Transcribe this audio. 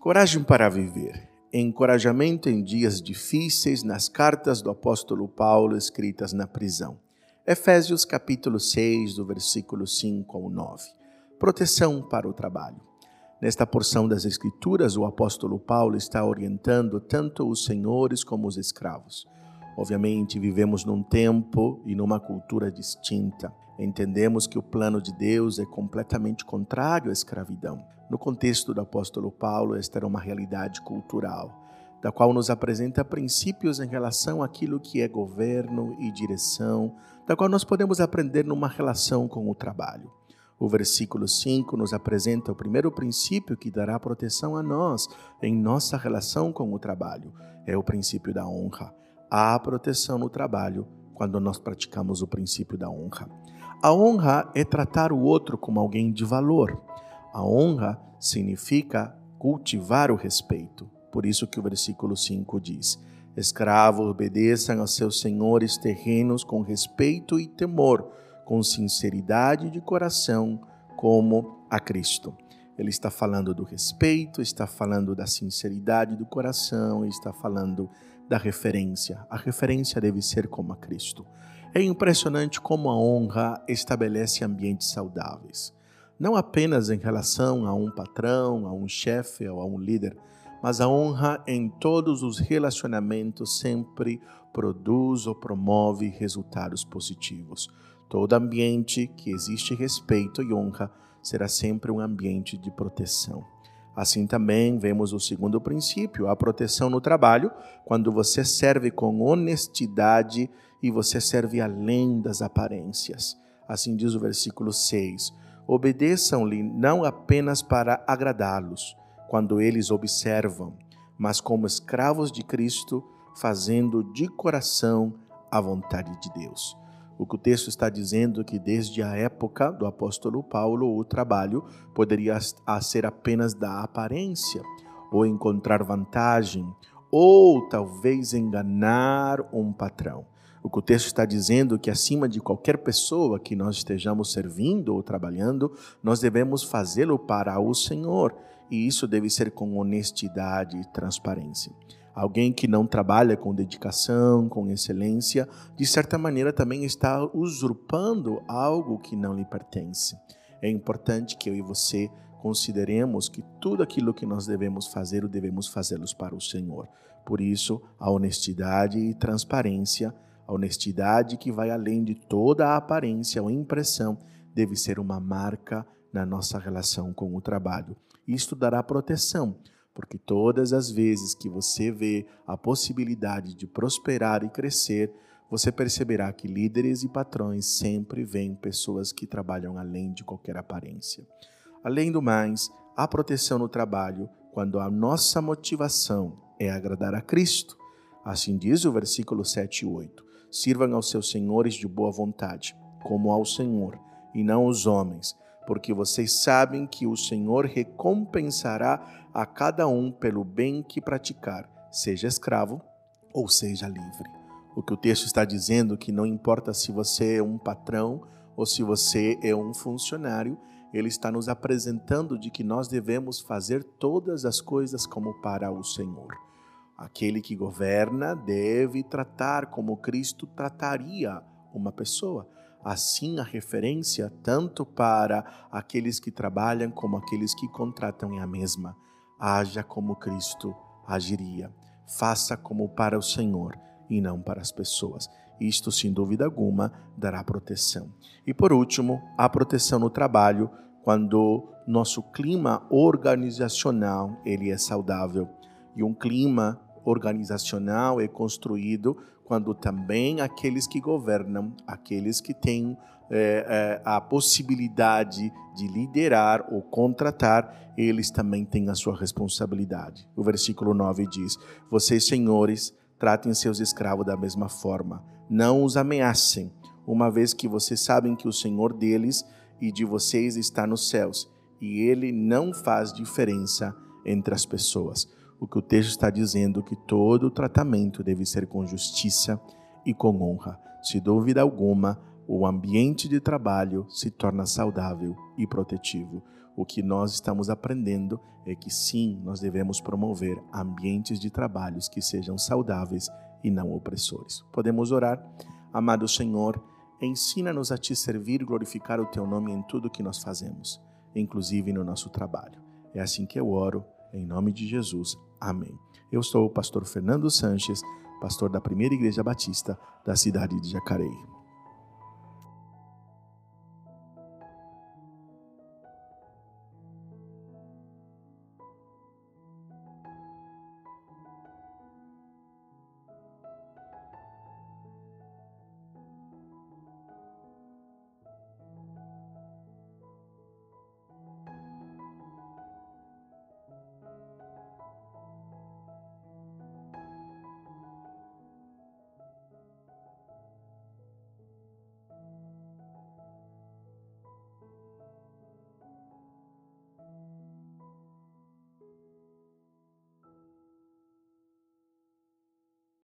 Coragem para viver. Encorajamento em dias difíceis nas cartas do apóstolo Paulo escritas na prisão. Efésios capítulo 6, do versículo 5 ao 9. Proteção para o trabalho. Nesta porção das Escrituras, o apóstolo Paulo está orientando tanto os senhores como os escravos. Obviamente, vivemos num tempo e numa cultura distinta. Entendemos que o plano de Deus é completamente contrário à escravidão. No contexto do apóstolo Paulo, esta era uma realidade cultural, da qual nos apresenta princípios em relação àquilo que é governo e direção, da qual nós podemos aprender numa relação com o trabalho. O versículo 5 nos apresenta o primeiro princípio que dará proteção a nós em nossa relação com o trabalho. É o princípio da honra. Há proteção no trabalho quando nós praticamos o princípio da honra. A honra é tratar o outro como alguém de valor. A honra significa cultivar o respeito. Por isso que o versículo 5 diz: Escravos, obedeçam aos seus senhores terrenos com respeito e temor, com sinceridade de coração, como a Cristo. Ele está falando do respeito, está falando da sinceridade do coração, está falando da referência. A referência deve ser como a Cristo. É impressionante como a honra estabelece ambientes saudáveis. Não apenas em relação a um patrão, a um chefe ou a um líder, mas a honra em todos os relacionamentos sempre produz ou promove resultados positivos. Todo ambiente que existe respeito e honra será sempre um ambiente de proteção. Assim também vemos o segundo princípio, a proteção no trabalho, quando você serve com honestidade e você serve além das aparências. Assim diz o versículo 6. Obedeçam-lhe não apenas para agradá-los, quando eles observam, mas como escravos de Cristo, fazendo de coração a vontade de Deus. O que o texto está dizendo é que desde a época do apóstolo Paulo, o trabalho poderia ser apenas da aparência, ou encontrar vantagem, ou talvez enganar um patrão. O que o texto está dizendo é que acima de qualquer pessoa que nós estejamos servindo ou trabalhando, nós devemos fazê-lo para o Senhor, e isso deve ser com honestidade e transparência. Alguém que não trabalha com dedicação, com excelência, de certa maneira também está usurpando algo que não lhe pertence. É importante que eu e você consideremos que tudo aquilo que nós devemos fazer, o devemos fazê-los para o Senhor. Por isso, a honestidade e transparência a honestidade que vai além de toda a aparência ou impressão deve ser uma marca na nossa relação com o trabalho. Isto dará proteção, porque todas as vezes que você vê a possibilidade de prosperar e crescer, você perceberá que líderes e patrões sempre veem pessoas que trabalham além de qualquer aparência. Além do mais, há proteção no trabalho quando a nossa motivação é agradar a Cristo. Assim diz o versículo 7 e 8 sirvam aos seus senhores de boa vontade, como ao Senhor, e não aos homens, porque vocês sabem que o Senhor recompensará a cada um pelo bem que praticar, seja escravo ou seja livre. O que o texto está dizendo é que não importa se você é um patrão ou se você é um funcionário, ele está nos apresentando de que nós devemos fazer todas as coisas como para o Senhor. Aquele que governa deve tratar como Cristo trataria uma pessoa. Assim, a referência, tanto para aqueles que trabalham como aqueles que contratam, é a mesma. Haja como Cristo agiria. Faça como para o Senhor e não para as pessoas. Isto, sem dúvida alguma, dará proteção. E por último, a proteção no trabalho, quando nosso clima organizacional ele é saudável. E um clima organizacional é construído quando também aqueles que governam, aqueles que têm é, é, a possibilidade de liderar ou contratar, eles também têm a sua responsabilidade. O versículo 9 diz: Vocês, senhores, tratem seus escravos da mesma forma, não os ameacem, uma vez que vocês sabem que o Senhor deles e de vocês está nos céus, e ele não faz diferença entre as pessoas o que o texto está dizendo que todo tratamento deve ser com justiça e com honra. Se dúvida alguma, o ambiente de trabalho se torna saudável e protetivo. o que nós estamos aprendendo é que sim, nós devemos promover ambientes de trabalhos que sejam saudáveis e não opressores. Podemos orar? Amado Senhor, ensina-nos a te servir e glorificar o teu nome em tudo que nós fazemos, inclusive no nosso trabalho. É assim que eu oro, em nome de Jesus. Amém. Eu sou o pastor Fernando Sanches, pastor da Primeira Igreja Batista da cidade de Jacareí.